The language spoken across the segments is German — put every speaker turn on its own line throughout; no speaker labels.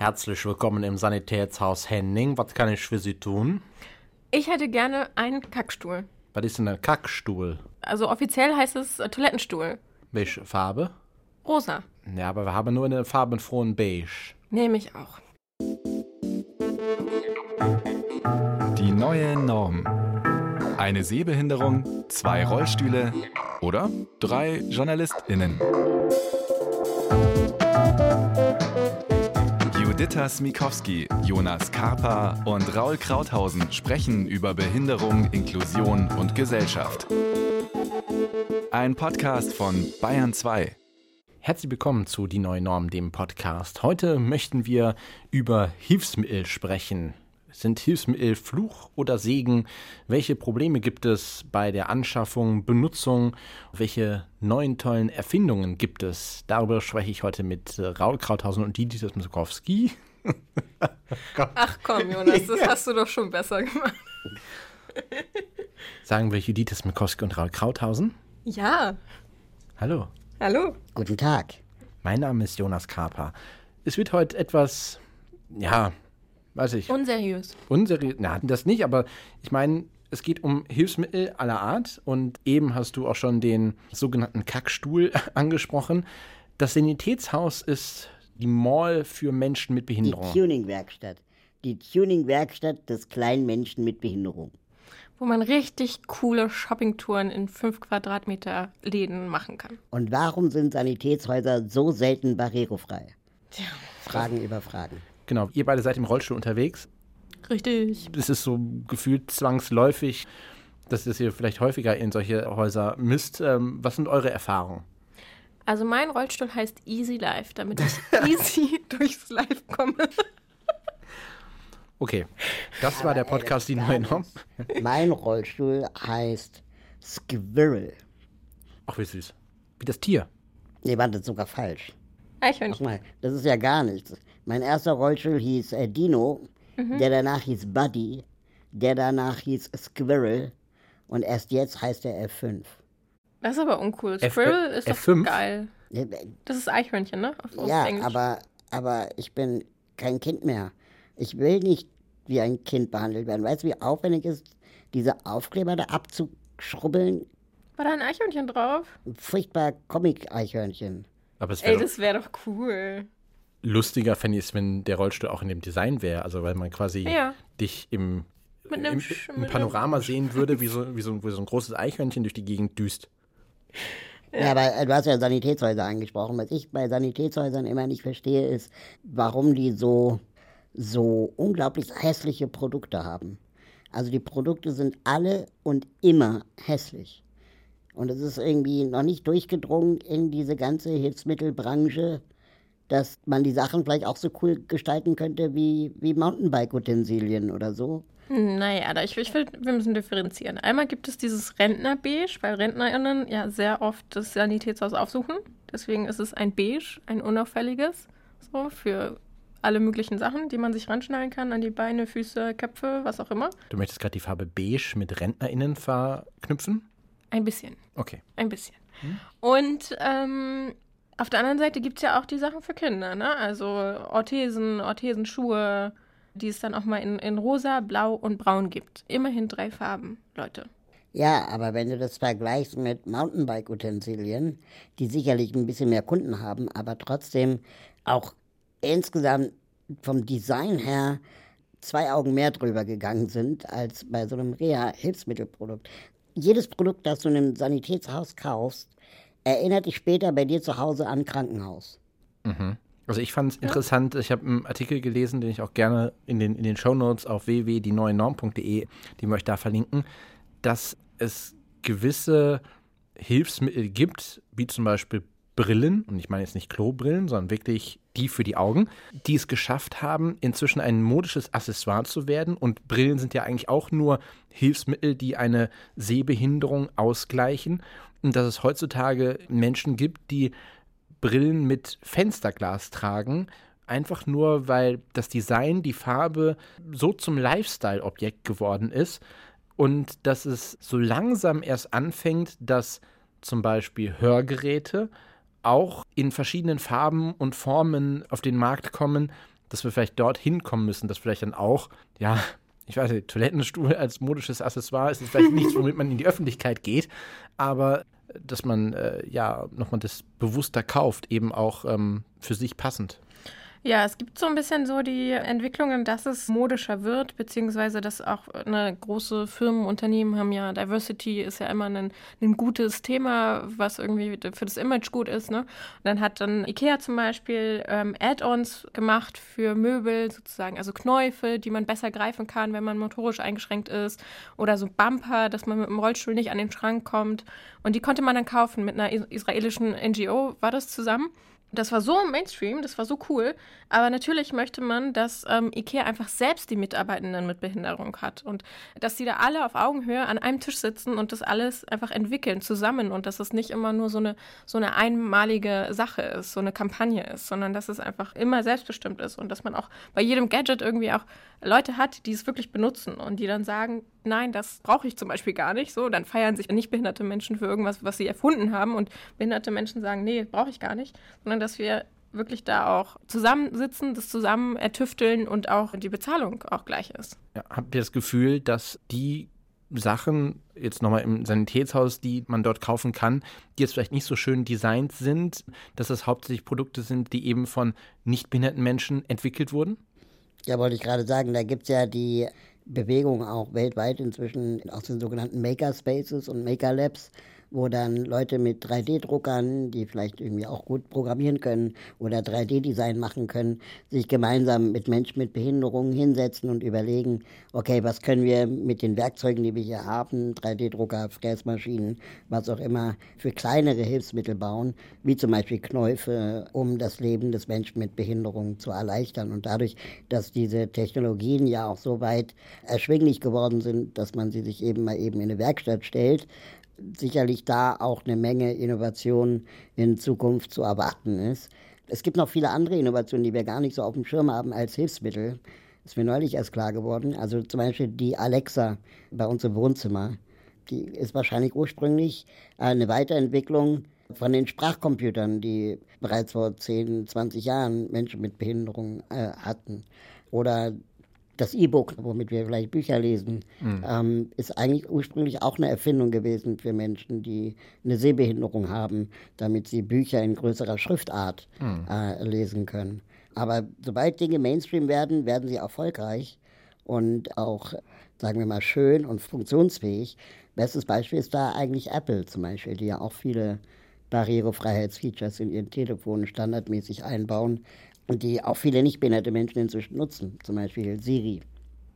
Herzlich willkommen im Sanitätshaus Henning. Was kann ich für Sie tun?
Ich hätte gerne einen Kackstuhl.
Was ist denn ein Kackstuhl?
Also offiziell heißt es äh, Toilettenstuhl.
Welche Farbe?
Rosa.
Ja, aber wir haben nur eine farbenfrohen Beige.
Nehme ich auch.
Die neue Norm. Eine Sehbehinderung, zwei Rollstühle oder drei JournalistInnen. Juditha Smikowski, Jonas Karpa und Raul Krauthausen sprechen über Behinderung, Inklusion und Gesellschaft. Ein Podcast von Bayern 2.
Herzlich willkommen zu Die Neue Norm, dem Podcast. Heute möchten wir über Hilfsmittel sprechen. Sind Hilfsmittel Fluch oder Segen? Welche Probleme gibt es bei der Anschaffung, Benutzung? Welche neuen tollen Erfindungen gibt es? Darüber spreche ich heute mit äh, Raul Krauthausen und Didi Smikowski.
Ach komm, Jonas, das hast du doch schon besser gemacht.
Sagen wir Judith Smikowski und Raul Krauthausen.
Ja.
Hallo.
Hallo.
Guten Tag.
Mein Name ist Jonas Karpa. Es wird heute etwas, ja, weiß ich,
Unseriös.
unseriös. Na, das nicht, aber ich meine, es geht um Hilfsmittel aller Art und eben hast du auch schon den sogenannten Kackstuhl angesprochen. Das Sanitätshaus ist die Mall für Menschen mit
Die
Behinderung.
Tuning-Werkstatt. Die Tuning-Werkstatt des kleinen Menschen mit Behinderung.
Wo man richtig coole Shoppingtouren in 5 Quadratmeter Läden machen kann.
Und warum sind Sanitätshäuser so selten barrierefrei?
Tja.
Fragen über Fragen.
Genau, ihr beide seid im Rollstuhl unterwegs.
Richtig.
Es ist so gefühlt zwangsläufig, dass ihr vielleicht häufiger in solche Häuser müsst. Ähm, was sind eure Erfahrungen?
Also mein Rollstuhl heißt Easy Life, damit ich easy durchs Live komme.
Okay, das war der Podcast Die Neue Norm.
Mein Rollstuhl heißt Squirrel.
Ach, wie süß. Wie das Tier.
Nee, warte, das ist sogar falsch.
Eichhörnchen.
Guck mal, das ist ja gar nichts. Mein erster Rollstuhl hieß äh, Dino, der danach hieß Buddy, der danach hieß Squirrel und erst jetzt heißt er F5.
Das ist aber uncool.
F-
Squirrel ist doch
F5?
geil.
Äh,
Das ist Eichhörnchen, ne? Auf, auf
Ja,
Englisch.
aber, aber ich bin kein Kind mehr. Ich will nicht wie ein Kind behandelt werden. Weißt du, wie aufwendig es ist, diese Aufkleber da abzuschrubbeln?
War da ein Eichhörnchen drauf?
Furchtbar Comic-Eichhörnchen.
Aber es
Ey, das wäre doch cool.
Lustiger, fände ich es, wenn der Rollstuhl auch in dem Design wäre. Also, weil man quasi
Ja.
dich im,
Mit einem
im, im
mit
Panorama sehen würde, wie so, wie, so, wie so ein großes Eichhörnchen durch die Gegend düst.
Ja, aber äh, du hast ja Sanitätshäuser angesprochen. Was ich bei Sanitätshäusern immer nicht verstehe, ist, warum die so, so unglaublich hässliche Produkte haben. Also die Produkte sind alle und immer hässlich. Und es ist irgendwie noch nicht durchgedrungen in diese ganze Hilfsmittelbranche, dass man die Sachen vielleicht auch so cool gestalten könnte wie, wie Mountainbike-Utensilien oder so.
Naja, da ich, ich will, wir müssen differenzieren. Einmal gibt es dieses Rentnerbeige, weil RentnerInnen ja sehr oft das Sanitätshaus aufsuchen. Deswegen ist es ein Beige, ein unauffälliges, so für alle möglichen Sachen, die man sich ranschnallen kann, an die Beine, Füße, Köpfe, was auch immer.
Du möchtest gerade die Farbe beige mit RentnerInnen verknüpfen?
Ein bisschen,
Okay.
ein bisschen. Und ähm, auf der anderen Seite gibt es ja auch die Sachen für Kinder, ne? Also Orthesen, Orthesenschuhe, die es dann auch mal in, in rosa, blau und braun gibt. Immerhin drei Farben, Leute.
Ja, aber wenn du das vergleichst mit Mountainbike-Utensilien, die sicherlich ein bisschen mehr Kunden haben, aber trotzdem auch insgesamt vom Design her zwei Augen mehr drüber gegangen sind als bei so einem Reha-Hilfsmittelprodukt. Jedes Produkt, das du in einem Sanitätshaus kaufst, erinnert dich später bei dir zu Hause an Krankenhaus.
Also ich fand es interessant, ich habe einen Artikel gelesen, den ich auch gerne in den, in den Shownotes auf www.dieneuenorm.de, den wir euch da verlinken, dass es gewisse Hilfsmittel gibt, wie zum Beispiel Brillen, und ich meine jetzt nicht Klobrillen, sondern wirklich die für die Augen, die es geschafft haben, inzwischen ein modisches Accessoire zu werden. Und Brillen sind ja eigentlich auch nur Hilfsmittel, die eine Sehbehinderung ausgleichen. Dass es heutzutage Menschen gibt, die Brillen mit Fensterglas tragen, einfach nur, weil das Design, die Farbe so zum Lifestyle-Objekt geworden ist und dass es so langsam erst anfängt, dass zum Beispiel Hörgeräte auch in verschiedenen Farben und Formen auf den Markt kommen, dass wir vielleicht dorthin kommen müssen, dass vielleicht dann auch, ja, ich weiß nicht, Toilettenstuhl als modisches Accessoire ist vielleicht nichts, womit man in die Öffentlichkeit geht, aber dass man äh, ja nochmal das bewusster kauft, eben auch ähm, für sich passend.
Ja, es gibt so ein bisschen so die Entwicklungen, dass es modischer wird, beziehungsweise dass auch eine große Firmen, Unternehmen haben ja, Diversity ist ja immer ein, ein gutes Thema, was irgendwie für das Image gut ist. Ne? Und dann hat dann Ikea zum Beispiel ähm, Add-ons gemacht für Möbel sozusagen, also Knäufe, die man besser greifen kann, wenn man motorisch eingeschränkt ist. Oder so Bumper, dass man mit dem Rollstuhl nicht an den Schrank kommt. Und die konnte man dann kaufen mit einer israelischen NGO, war das zusammen. Das war so Mainstream, das war so cool. Aber natürlich möchte man, dass ähm, IKEA einfach selbst die Mitarbeitenden mit Behinderung hat und dass die da alle auf Augenhöhe an einem Tisch sitzen und das alles einfach entwickeln zusammen und dass es nicht immer nur so eine, so eine einmalige Sache ist, so eine Kampagne ist, sondern dass es einfach immer selbstbestimmt ist und dass man auch bei jedem Gadget irgendwie auch Leute hat, die es wirklich benutzen und die dann sagen, nein, das brauche ich zum Beispiel gar nicht. So, dann feiern sich nicht behinderte Menschen für irgendwas, was sie erfunden haben und behinderte Menschen sagen, nee, brauche ich gar nicht, sondern dass wir wirklich da auch zusammensitzen, das zusammen ertüfteln und auch die Bezahlung auch gleich ist.
Ja, habt ihr das Gefühl, dass die Sachen jetzt nochmal im Sanitätshaus, die man dort kaufen kann, die jetzt vielleicht nicht so schön designt sind, dass das hauptsächlich Produkte sind, die eben von nicht behinderten Menschen entwickelt wurden?
Ja, wollte ich gerade sagen, da gibt es ja die Bewegung auch weltweit inzwischen aus den sogenannten Makerspaces und Maker Labs, wo dann Leute mit 3D-Druckern, die vielleicht irgendwie auch gut programmieren können oder 3D-Design machen können, sich gemeinsam mit Menschen mit Behinderungen hinsetzen und überlegen, okay, was können wir mit den Werkzeugen, die wir hier haben, 3D-Drucker, Fräsmaschinen, was auch immer, für kleinere Hilfsmittel bauen, wie zum Beispiel Knäufe, um das Leben des Menschen mit Behinderungen zu erleichtern. Und dadurch, dass diese Technologien ja auch so weit erschwinglich geworden sind, dass man sie sich eben mal eben in eine Werkstatt stellt, sicherlich da auch eine Menge Innovation in Zukunft zu erwarten ist. Es gibt noch viele andere Innovationen, die wir gar nicht so auf dem Schirm haben als Hilfsmittel. Ist mir neulich erst klar geworden. Also zum Beispiel die Alexa bei uns im Wohnzimmer. Die ist wahrscheinlich ursprünglich eine Weiterentwicklung von den Sprachcomputern, die bereits vor 10, 20 Jahren Menschen mit Behinderung äh, hatten. Oder das E-Book, womit wir vielleicht Bücher lesen, mhm. ähm, ist eigentlich ursprünglich auch eine Erfindung gewesen für Menschen, die eine Sehbehinderung haben, damit sie Bücher in größerer Schriftart mhm. äh, lesen können. Aber sobald Dinge Mainstream werden, werden sie erfolgreich und auch, sagen wir mal, schön und funktionsfähig. Bestes Beispiel ist da eigentlich Apple zum Beispiel, die ja auch viele Barrierefreiheitsfeatures in ihren Telefonen standardmäßig einbauen, die auch viele nicht behinderte Menschen inzwischen nutzen, zum Beispiel Siri.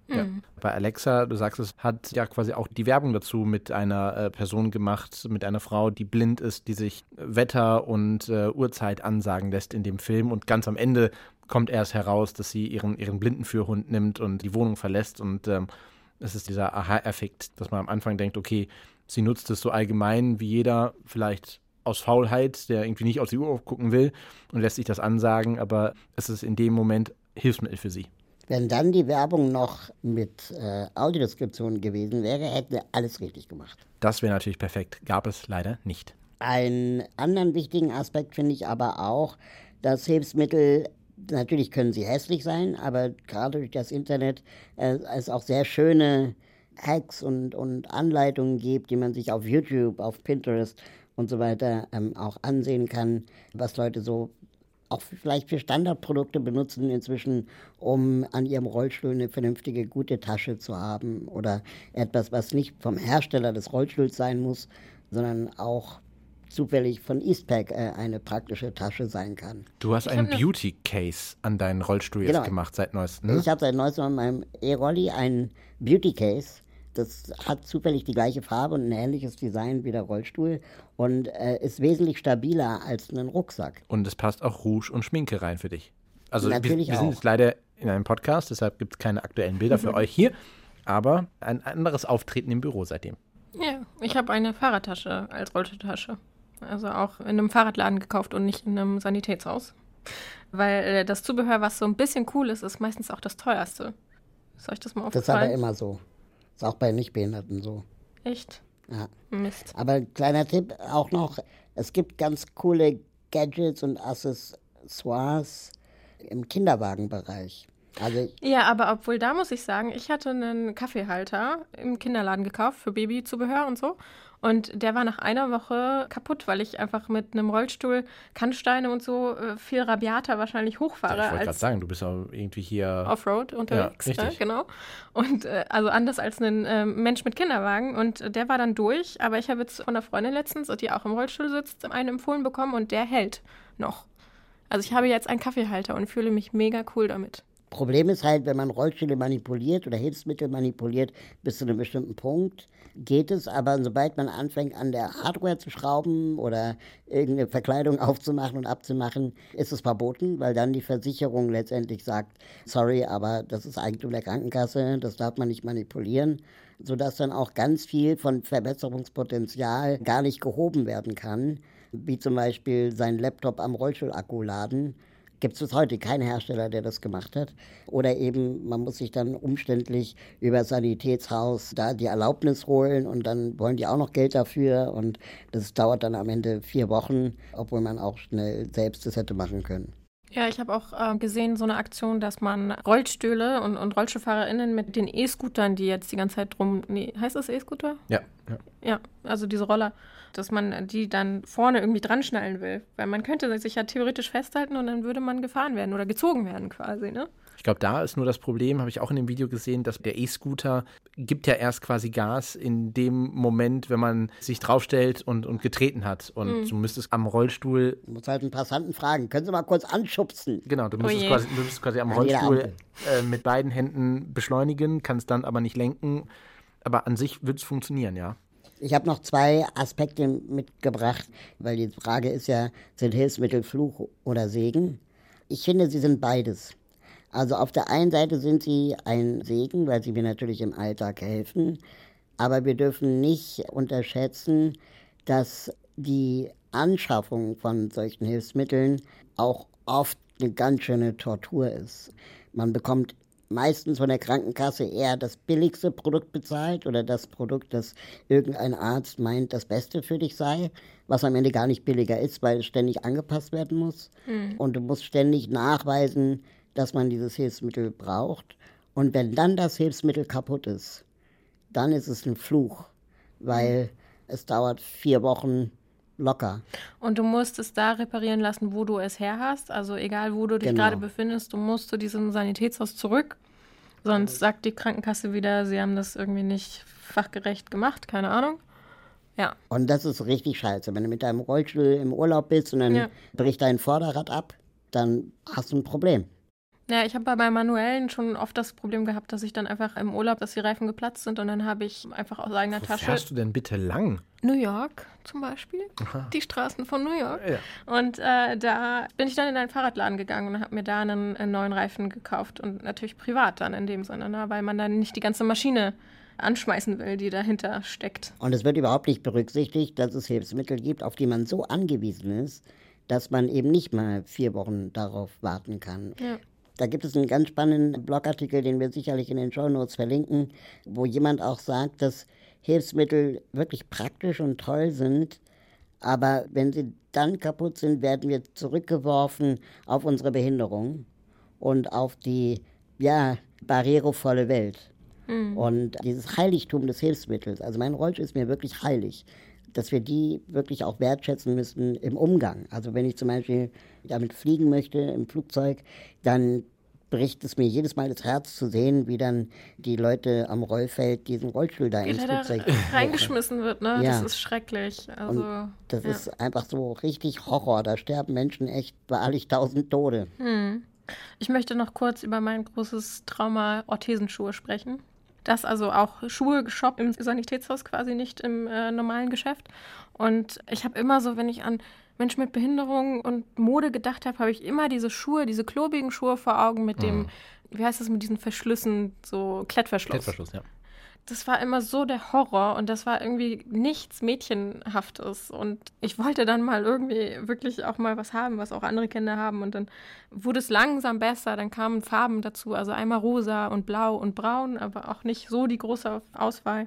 Ja. Mhm. Bei Alexa, du sagst es, hat ja quasi auch die Werbung dazu mit einer äh, Person gemacht, mit einer Frau, die blind ist, die sich Wetter und äh, Uhrzeit ansagen lässt in dem Film. Und ganz am Ende kommt erst heraus, dass sie ihren, ihren Blindenführhund nimmt und die Wohnung verlässt. Und ähm, es ist dieser Aha-Effekt, dass man am Anfang denkt, okay, sie nutzt es so allgemein wie jeder, vielleicht aus Faulheit, der irgendwie nicht aus die Uhr gucken will und lässt sich das ansagen, aber es ist in dem Moment Hilfsmittel für sie.
Wenn dann die Werbung noch mit äh, Audiodeskription gewesen wäre, hätten wir alles richtig gemacht.
Das wäre natürlich perfekt. Gab es leider nicht.
Einen anderen wichtigen Aspekt finde ich aber auch, dass Hilfsmittel, natürlich können sie hässlich sein, aber gerade durch das Internet äh, es auch sehr schöne Hacks und, und Anleitungen gibt, die man sich auf YouTube, auf Pinterest und so weiter ähm, auch ansehen kann, was Leute so auch vielleicht für Standardprodukte benutzen inzwischen, um an ihrem Rollstuhl eine vernünftige, gute Tasche zu haben oder etwas, was nicht vom Hersteller des Rollstuhls sein muss, sondern auch zufällig von Eastpak äh, eine praktische Tasche sein kann.
Du hast einen Beauty Case an deinen Rollstuhl jetzt genau. gemacht seit neuestem.
Ne? Ich habe seit neuestem an meinem E-Rolli einen Beauty Case das hat zufällig die gleiche Farbe und ein ähnliches Design wie der Rollstuhl und äh, ist wesentlich stabiler als ein Rucksack.
Und es passt auch Rouge und Schminke rein für dich. Also Natürlich wir, wir sind jetzt leider in einem Podcast, deshalb gibt es keine aktuellen Bilder für euch hier, aber ein anderes Auftreten im Büro seitdem.
Ja, ich habe eine Fahrradtasche als Rollstuhltasche. Also auch in einem Fahrradladen gekauft und nicht in einem Sanitätshaus. Weil äh, das Zubehör, was so ein bisschen cool ist, ist meistens auch das teuerste. Soll ich das mal aufgefallen?
Das ist aber immer so. Ist auch bei Nichtbehinderten so.
Echt?
Ja.
Mist.
Aber kleiner Tipp auch noch, es gibt ganz coole Gadgets und Accessoires im Kinderwagenbereich. Also
ja, aber obwohl da muss ich sagen, ich hatte einen Kaffeehalter im Kinderladen gekauft für Babyzubehör und so. Und der war nach einer Woche kaputt, weil ich einfach mit einem Rollstuhl Kannsteine und so äh, viel rabiater wahrscheinlich hochfahre.
Ja, ich wollte gerade sagen, du bist auch irgendwie hier.
Offroad unterwegs,
Ja,
ne? genau. Und äh, also anders als ein äh, Mensch mit Kinderwagen. Und der war dann durch. Aber ich habe jetzt von einer Freundin letztens, die auch im Rollstuhl sitzt, einen empfohlen bekommen und der hält noch. Also ich habe jetzt einen Kaffeehalter und fühle mich mega cool damit.
Problem ist halt, wenn man Rollstühle manipuliert oder Hilfsmittel manipuliert, bis zu einem bestimmten Punkt geht es, aber sobald man anfängt, an der Hardware zu schrauben oder irgendeine Verkleidung aufzumachen und abzumachen, ist es verboten, weil dann die Versicherung letztendlich sagt, sorry, aber das ist Eigentum der Krankenkasse, das darf man nicht manipulieren, sodass dann auch ganz viel von Verbesserungspotenzial gar nicht gehoben werden kann, wie zum Beispiel sein Laptop am Rollstuhlakku laden gibt es bis heute keinen Hersteller, der das gemacht hat. Oder eben, man muss sich dann umständlich über Sanitätshaus da die Erlaubnis holen und dann wollen die auch noch Geld dafür und das dauert dann am Ende vier Wochen, obwohl man auch schnell selbst das hätte machen können.
Ja, ich habe auch äh, gesehen, so eine Aktion, dass man Rollstühle und, und RollstuhlfahrerInnen mit den E-Scootern, die jetzt die ganze Zeit drum. Nee, heißt das E-Scooter?
Ja, ja.
Ja, also diese Roller, dass man die dann vorne irgendwie dran schnallen will. Weil man könnte sich ja theoretisch festhalten und dann würde man gefahren werden oder gezogen werden quasi, ne?
Ich glaube, da ist nur das Problem, habe ich auch in dem Video gesehen, dass der E-Scooter gibt ja erst quasi Gas in dem Moment, wenn man sich draufstellt und, und getreten hat. Und du müsstest am Rollstuhl,
Du musst halt einen Passanten fragen, können Sie mal kurz anschubsen?
genau, du müsstest
je.
quasi, du müsstest quasi am Rollstuhl äh, mit beiden Händen beschleunigen, kannst dann aber nicht lenken. Aber an sich wird es funktionieren, ja.
Ich habe noch zwei Aspekte mitgebracht, weil die Frage ist ja, sind Hilfsmittel Fluch oder Segen? Ich finde, sie sind beides. Also auf der einen Seite sind sie ein Segen, weil sie mir natürlich im Alltag helfen, aber wir dürfen nicht unterschätzen, dass die Anschaffung von solchen Hilfsmitteln auch oft eine ganz schöne Tortur ist. Man bekommt meistens von der Krankenkasse eher das billigste Produkt bezahlt oder das Produkt, das irgendein Arzt meint, das Beste für dich sei, was am Ende gar nicht billiger ist, weil es ständig angepasst werden muss. Und du musst ständig nachweisen, dass man dieses Hilfsmittel braucht. Und wenn dann das Hilfsmittel kaputt ist, dann ist es ein Fluch, weil es dauert vier Wochen locker.
Und du musst es da reparieren lassen, wo du es her hast. Also egal, wo du dich
Genau.
gerade befindest, du musst zu diesem Sanitätshaus zurück. Sonst sagt die Krankenkasse wieder, sie haben das irgendwie nicht fachgerecht gemacht, keine Ahnung. Ja,
Und das ist richtig scheiße. Wenn du mit deinem Rollstuhl im Urlaub bist und dann
Ja.
bricht dein Vorderrad ab, dann hast du ein Problem.
Ja, ich habe bei manuellen schon oft das Problem gehabt, dass ich dann einfach im Urlaub, dass die Reifen geplatzt sind und dann habe ich einfach aus eigener
Wo
Tasche
fährst du denn bitte lang?
New York zum Beispiel, die Straßen von New York.
Ja.
Und äh, da bin ich dann in einen Fahrradladen gegangen und habe mir da einen, einen neuen Reifen gekauft und natürlich privat dann in dem Sinne, ne? weil man dann nicht die ganze Maschine anschmeißen will, die dahinter steckt.
Und es wird überhaupt nicht berücksichtigt, dass es Hilfsmittel gibt, auf die man so angewiesen ist, dass man eben nicht mal vier Wochen darauf warten kann.
Ja.
Da gibt es einen ganz spannenden Blogartikel, den wir sicherlich in den Show Notes verlinken, wo jemand auch sagt, dass Hilfsmittel wirklich praktisch und toll sind, aber wenn sie dann kaputt sind, werden wir zurückgeworfen auf unsere Behinderung und auf die, ja, barrierevolle Welt. Und dieses Heiligtum des Hilfsmittels, also mein Rollstuhl ist mir wirklich heilig, dass wir die wirklich auch wertschätzen müssen im Umgang. Also wenn ich zum Beispiel damit fliegen möchte im Flugzeug, dann bricht es mir jedes Mal das Herz zu sehen, wie dann die Leute am Rollfeld diesen Rollstuhl da ins Flugzeug
reingeschmissen wird, ne?
Ja.
Das ist schrecklich. Also,
Das
ja.
ist einfach so richtig Horror. Da sterben Menschen echt wahrlich tausend Tode.
Ich möchte noch kurz über mein großes Trauma Orthesenschuhe sprechen. Das also auch Schuhe geshoppt im Sanitätshaus quasi nicht im äh, normalen Geschäft. Und ich habe immer so, wenn ich an Menschen mit Behinderung und Mode gedacht habe, habe ich immer diese Schuhe, diese klobigen Schuhe vor Augen mit dem, wie heißt das, mit diesen Verschlüssen, so Klettverschluss.
Klettverschluss, ja.
Das war immer so der Horror und das war irgendwie nichts Mädchenhaftes. Und ich wollte dann mal irgendwie wirklich auch mal was haben, was auch andere Kinder haben. Und dann wurde es langsam besser. Dann kamen Farben dazu, also einmal rosa und blau und braun, aber auch nicht so die große Auswahl.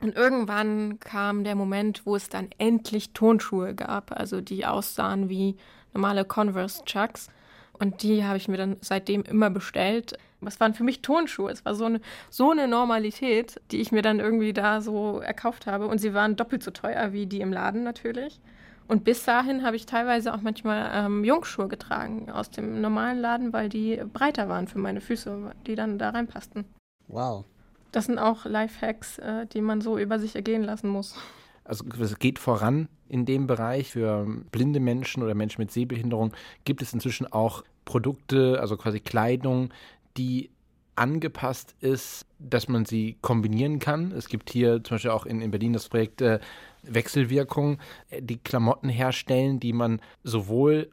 Und irgendwann kam der Moment, wo es dann endlich Tonschuhe gab, also die aussahen wie normale Converse Chucks. Und die habe ich mir dann seitdem immer bestellt. Es waren für mich Tonschuhe. Es war so eine, so eine Normalität, die ich mir dann irgendwie da so erkauft habe. Und sie waren doppelt so teuer wie die im Laden natürlich. Und bis dahin habe ich teilweise auch manchmal ähm, Jungschuhe getragen aus dem normalen Laden, weil die breiter waren für meine Füße, die dann da reinpassten.
Wow.
Das sind auch Lifehacks, äh, die man so über sich ergehen lassen muss.
Also es geht voran in dem Bereich. Für blinde Menschen oder Menschen mit Sehbehinderung gibt es inzwischen auch Produkte, also quasi Kleidung, die angepasst ist, dass man sie kombinieren kann. Es gibt hier zum Beispiel auch in, in Berlin das Projekt äh, Wechselwirkung, äh, die Klamotten herstellen, die man sowohl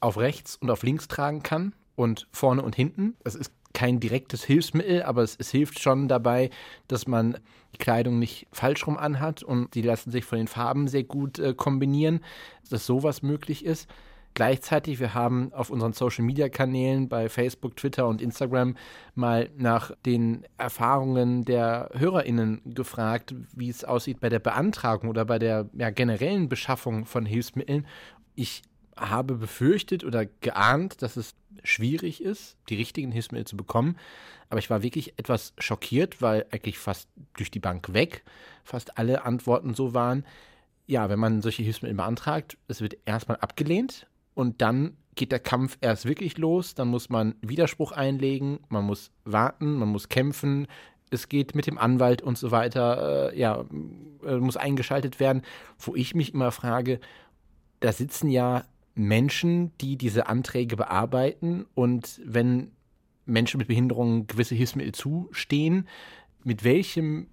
auf rechts und auf links tragen kann und vorne und hinten. Es ist kein direktes Hilfsmittel, aber es, es, hilft schon dabei, dass man die Kleidung nicht falsch rum anhat und die lassen sich von den Farben sehr gut äh, kombinieren, dass sowas möglich ist. Gleichzeitig, wir haben auf unseren Social-Media-Kanälen bei Facebook, Twitter und Instagram mal nach den Erfahrungen der HörerInnen gefragt, wie es aussieht bei der Beantragung oder bei der ja, generellen Beschaffung von Hilfsmitteln. Ich habe befürchtet oder geahnt, dass es schwierig ist, die richtigen Hilfsmittel zu bekommen. Aber ich war wirklich etwas schockiert, weil eigentlich fast durch die Bank weg fast alle Antworten so waren. Ja, wenn man solche Hilfsmittel beantragt, es wird erstmal abgelehnt und dann geht der Kampf erst wirklich los. Dann muss man Widerspruch einlegen, man muss warten, man muss kämpfen. Es geht mit dem Anwalt und so weiter, äh, ja, äh, muss eingeschaltet werden. Wo ich mich immer frage, da sitzen ja Menschen, die diese Anträge bearbeiten und wenn Menschen mit Behinderungen gewisse Hilfsmittel zustehen, mit welchem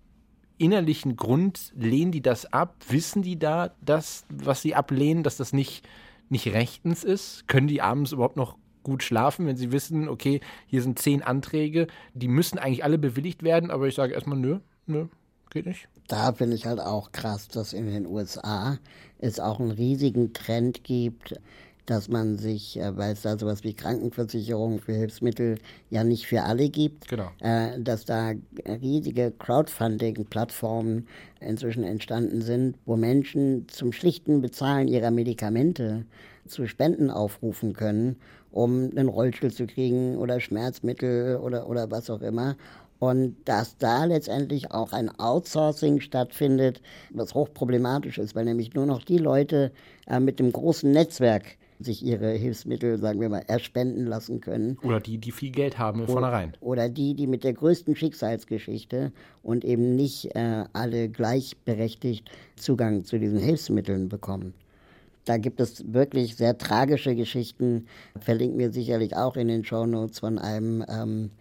innerlichen Grund lehnen die das ab? Wissen die da, dass, was sie ablehnen, dass das nicht, nicht rechtens ist? Können die abends überhaupt noch gut schlafen, wenn sie wissen, okay, hier sind zehn Anträge, die müssen eigentlich alle bewilligt werden, aber ich sage erstmal, nö, nö, geht nicht.
Da finde ich halt auch krass, dass in den USA es auch einen riesigen Trend gibt, dass man sich, äh, weil es da sowas wie Krankenversicherung für Hilfsmittel ja nicht für alle gibt,
genau.
äh, dass da riesige Crowdfunding-Plattformen inzwischen entstanden sind, wo Menschen zum schlichten Bezahlen ihrer Medikamente zu Spenden aufrufen können, um einen Rollstuhl zu kriegen oder Schmerzmittel oder, oder was auch immer. Und dass da letztendlich auch ein Outsourcing stattfindet, was hochproblematisch ist, weil nämlich nur noch die Leute äh, mit dem großen Netzwerk sich ihre Hilfsmittel, sagen wir mal, erspenden lassen können.
Oder die, die viel Geld haben von vornherein.
Oder die, die mit der größten Schicksalsgeschichte und eben nicht äh, alle gleichberechtigt Zugang zu diesen Hilfsmitteln bekommen. Da gibt es wirklich sehr tragische Geschichten, verlinken wir sicherlich auch in den Shownotes von einem ähm,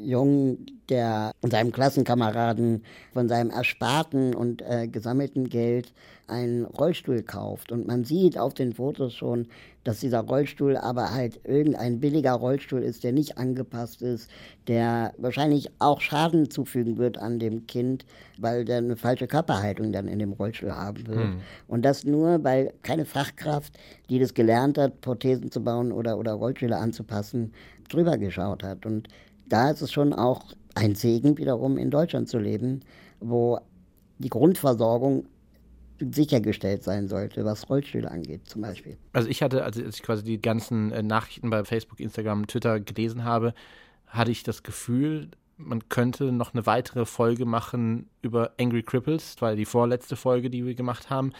Jungen, der seinem Klassenkameraden von seinem ersparten und äh, gesammelten Geld einen Rollstuhl kauft. Und man sieht auf den Fotos schon, dass dieser Rollstuhl aber halt irgendein billiger Rollstuhl ist, der nicht angepasst ist, der wahrscheinlich auch Schaden zufügen wird an dem Kind, weil der eine falsche Körperhaltung dann in dem Rollstuhl haben wird. Hm. Und das nur, weil keine Fachkraft, die das gelernt hat, Prothesen zu bauen oder, oder Rollstühle anzupassen, drüber geschaut hat. Und da ist es schon auch ein Segen, wiederum in Deutschland zu leben, wo die Grundversorgung sichergestellt sein sollte, was Rollstühle angeht, zum Beispiel.
Also ich hatte, als ich quasi die ganzen äh, Nachrichten bei Facebook, Instagram, Twitter gelesen habe, hatte ich das Gefühl, man könnte noch eine weitere Folge machen über Angry Cripples, weil die vorletzte Folge, die wir gemacht haben,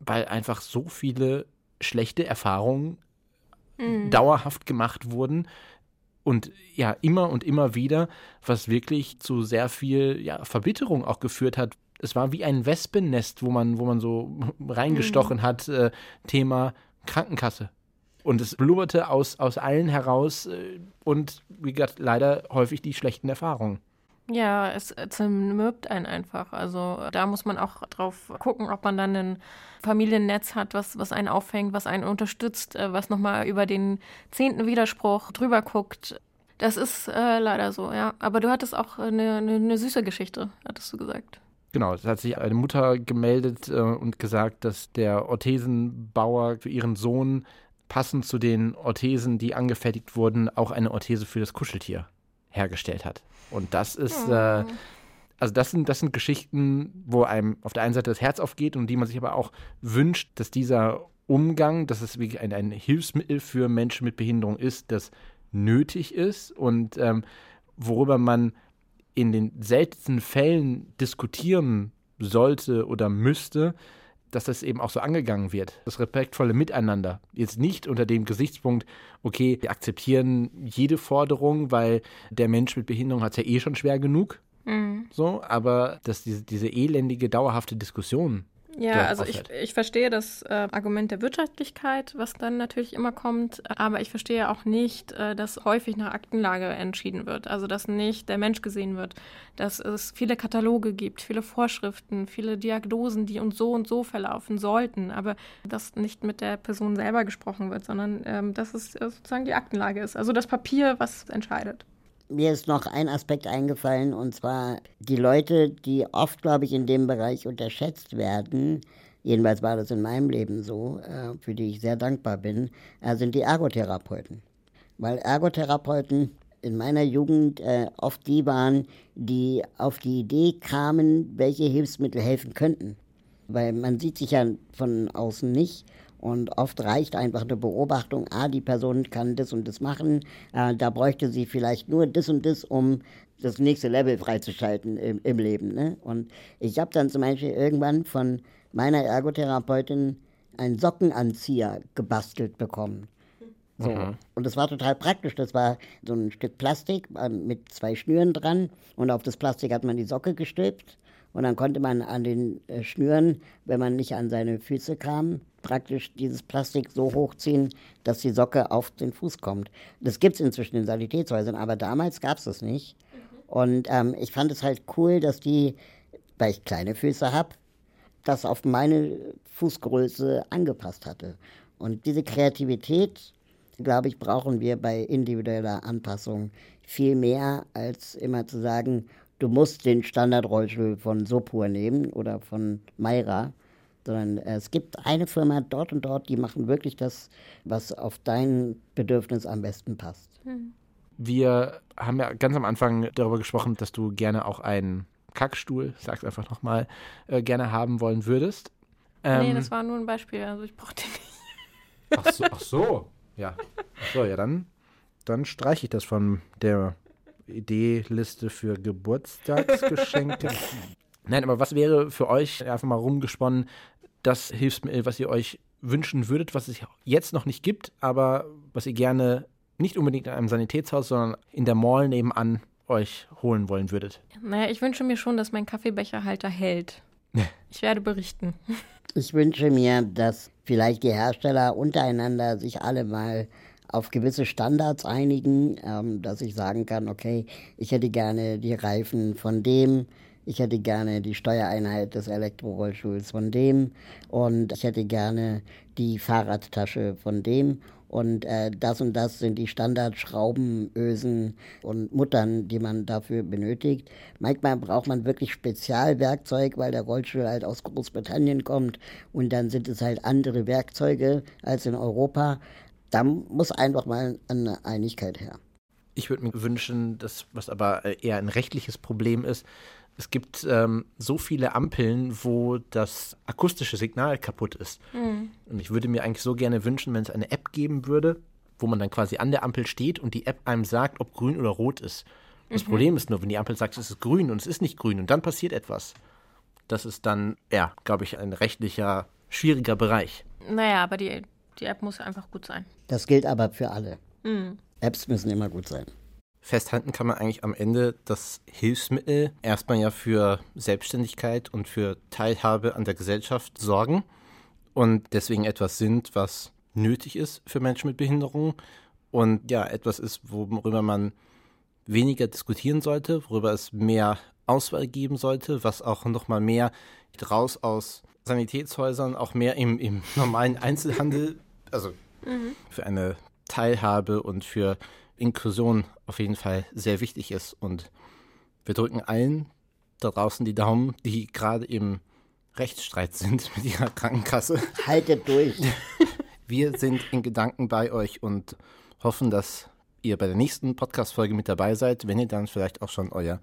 weil einfach so viele schlechte Erfahrungen mhm. dauerhaft gemacht wurden und ja, immer und immer wieder, was wirklich zu sehr viel ja, Verbitterung auch geführt hat. Es war wie ein Wespennest, wo man, wo man so reingestochen mhm. hat, äh, Thema Krankenkasse. Und es blubberte aus, aus allen heraus äh, und wie gesagt, leider häufig die schlechten Erfahrungen.
Ja, es zermürbt einen einfach. Also da muss man auch drauf gucken, ob man dann ein Familiennetz hat, was, was einen auffängt, was einen unterstützt, äh, was nochmal über den zehnten Widerspruch drüber guckt. Das ist äh, leider so, ja. Aber du hattest auch eine, eine, eine, süße Geschichte, hattest du gesagt.
Genau, es hat sich eine Mutter gemeldet äh, und gesagt, dass der Orthesenbauer für ihren Sohn passend zu den Orthesen, die angefertigt wurden, auch eine Orthese für das Kuscheltier hergestellt hat. Und das ist, äh, hm. also das sind, das sind Geschichten, wo einem auf der einen Seite das Herz aufgeht und die man sich aber auch wünscht, dass dieser Umgang, dass es wirklich ein, ein Hilfsmittel für Menschen mit Behinderung ist, das nötig ist und ähm, worüber man in den seltensten Fällen diskutieren sollte oder müsste, dass das eben auch so angegangen wird. Das respektvolle Miteinander. Jetzt nicht unter dem Gesichtspunkt, okay, wir akzeptieren jede Forderung, weil der Mensch mit Behinderung hat es ja eh schon schwer genug. Mhm. So, aber dass diese, diese elendige, dauerhafte Diskussion
ja, also ich, ich verstehe das äh, Argument der Wirtschaftlichkeit, was dann natürlich immer kommt, aber ich verstehe auch nicht, äh, dass häufig nach Aktenlage entschieden wird. Also dass nicht der Mensch gesehen wird, dass es viele Kataloge gibt, viele Vorschriften, viele Diagnosen, die uns so und so verlaufen sollten, aber dass nicht mit der Person selber gesprochen wird, sondern ähm, dass es äh, sozusagen die Aktenlage ist. Also das Papier, was entscheidet
mir ist noch ein Aspekt eingefallen, und zwar die Leute, die oft, glaube ich, in dem Bereich unterschätzt werden, jedenfalls war das in meinem Leben so, äh, für die ich sehr dankbar bin, äh, sind die Ergotherapeuten. Weil Ergotherapeuten in meiner Jugend äh, oft die waren, die auf die Idee kamen, welche Hilfsmittel helfen könnten. Weil man sieht sich ja von außen nicht und oft reicht einfach eine Beobachtung, ah, die Person kann das und das machen, äh, da bräuchte sie vielleicht nur das und das, um das nächste Level freizuschalten im, im Leben. Ne? Und ich habe dann zum Beispiel irgendwann von meiner Ergotherapeutin einen Sockenanzieher gebastelt bekommen. So. Mhm. Und das war total praktisch. Das war so ein Stück Plastik äh, mit zwei Schnüren dran und auf das Plastik hat man die Socke gestülpt und dann konnte man an den äh, Schnüren, wenn man nicht an seine Füße kam, praktisch dieses Plastik so hochziehen, dass die Socke auf den Fuß kommt. Das gibt es inzwischen in Sanitätshäusern, aber damals gab es das nicht. Und ähm, ich fand es halt cool, dass die, weil ich kleine Füße habe, das auf meine Fußgröße angepasst hatte. Und diese Kreativität, glaube ich, brauchen wir bei individueller Anpassung viel mehr, als immer zu sagen, du musst den Standardrollstuhl von Sopur nehmen oder von Mayra, sondern es gibt eine Firma dort und dort, die machen wirklich das, was auf dein Bedürfnis am besten passt. Hm.
Wir haben ja ganz am Anfang darüber gesprochen, dass du gerne auch einen Kackstuhl, sag's einfach nochmal, äh, gerne haben wollen würdest.
Ähm, nee, das war nur ein Beispiel, also ich brauchte den
nicht. Ach so, ach so. ja. Ach so, ja, dann, dann streiche ich das von der Ideeliste für Geburtstagsgeschenke. Nein, aber was wäre für euch, einfach mal rumgesponnen, das Hilfsmittel, was ihr euch wünschen würdet, was es jetzt noch nicht gibt, aber was ihr gerne nicht unbedingt in einem Sanitätshaus, sondern in der Mall nebenan euch holen wollen würdet?
Naja, ich wünsche mir schon, dass mein Kaffeebecherhalter hält. Ich werde berichten.
Ich wünsche mir, dass vielleicht die Hersteller untereinander sich alle mal auf gewisse Standards einigen, ähm, dass ich sagen kann, okay, ich hätte gerne die Reifen von dem, ich hätte gerne die Steuereinheit des Elektrorollstuhls von dem und ich hätte gerne die Fahrradtasche von dem und äh, das und das sind die Standardschrauben, Ösen und Muttern, die man dafür benötigt. Manchmal braucht man wirklich Spezialwerkzeug, weil der Rollstuhl halt aus Großbritannien kommt und dann sind es halt andere Werkzeuge als in Europa. Da muss einfach mal eine Einigkeit her.
Ich würde mir wünschen, dass, was aber eher ein rechtliches Problem ist, es gibt ähm, so viele Ampeln, wo das akustische Signal kaputt ist. Mhm. Und ich würde mir eigentlich so gerne wünschen, wenn es eine App geben würde, wo man dann quasi an der Ampel steht und die App einem sagt, ob grün oder rot ist. Das mhm. Problem ist nur, wenn die Ampel sagt, es ist grün und es ist nicht grün und dann passiert etwas. Das ist dann, ja, glaube ich, ein rechtlicher, schwieriger Bereich.
Naja, aber die, die App muss einfach gut sein.
Das gilt aber für alle. Mhm. Apps müssen immer gut sein
festhalten kann man eigentlich am Ende das Hilfsmittel erstmal ja für Selbstständigkeit und für Teilhabe an der Gesellschaft sorgen und deswegen etwas sind, was nötig ist für Menschen mit Behinderung und ja, etwas ist, worüber man weniger diskutieren sollte, worüber es mehr Auswahl geben sollte, was auch nochmal mehr raus aus Sanitätshäusern, auch mehr im, im normalen Einzelhandel, also mhm. für eine Teilhabe und für Inklusion auf jeden Fall sehr wichtig ist. Und wir drücken allen da draußen die Daumen, die gerade im Rechtsstreit sind mit ihrer Krankenkasse.
Haltet durch.
Wir sind in Gedanken bei euch und hoffen, dass ihr bei der nächsten Podcast-Folge mit dabei seid, wenn ihr dann vielleicht auch schon euer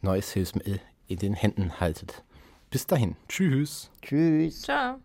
neues Hilfsmittel in den Händen haltet. Bis dahin. Tschüss.
Tschüss.
Ciao.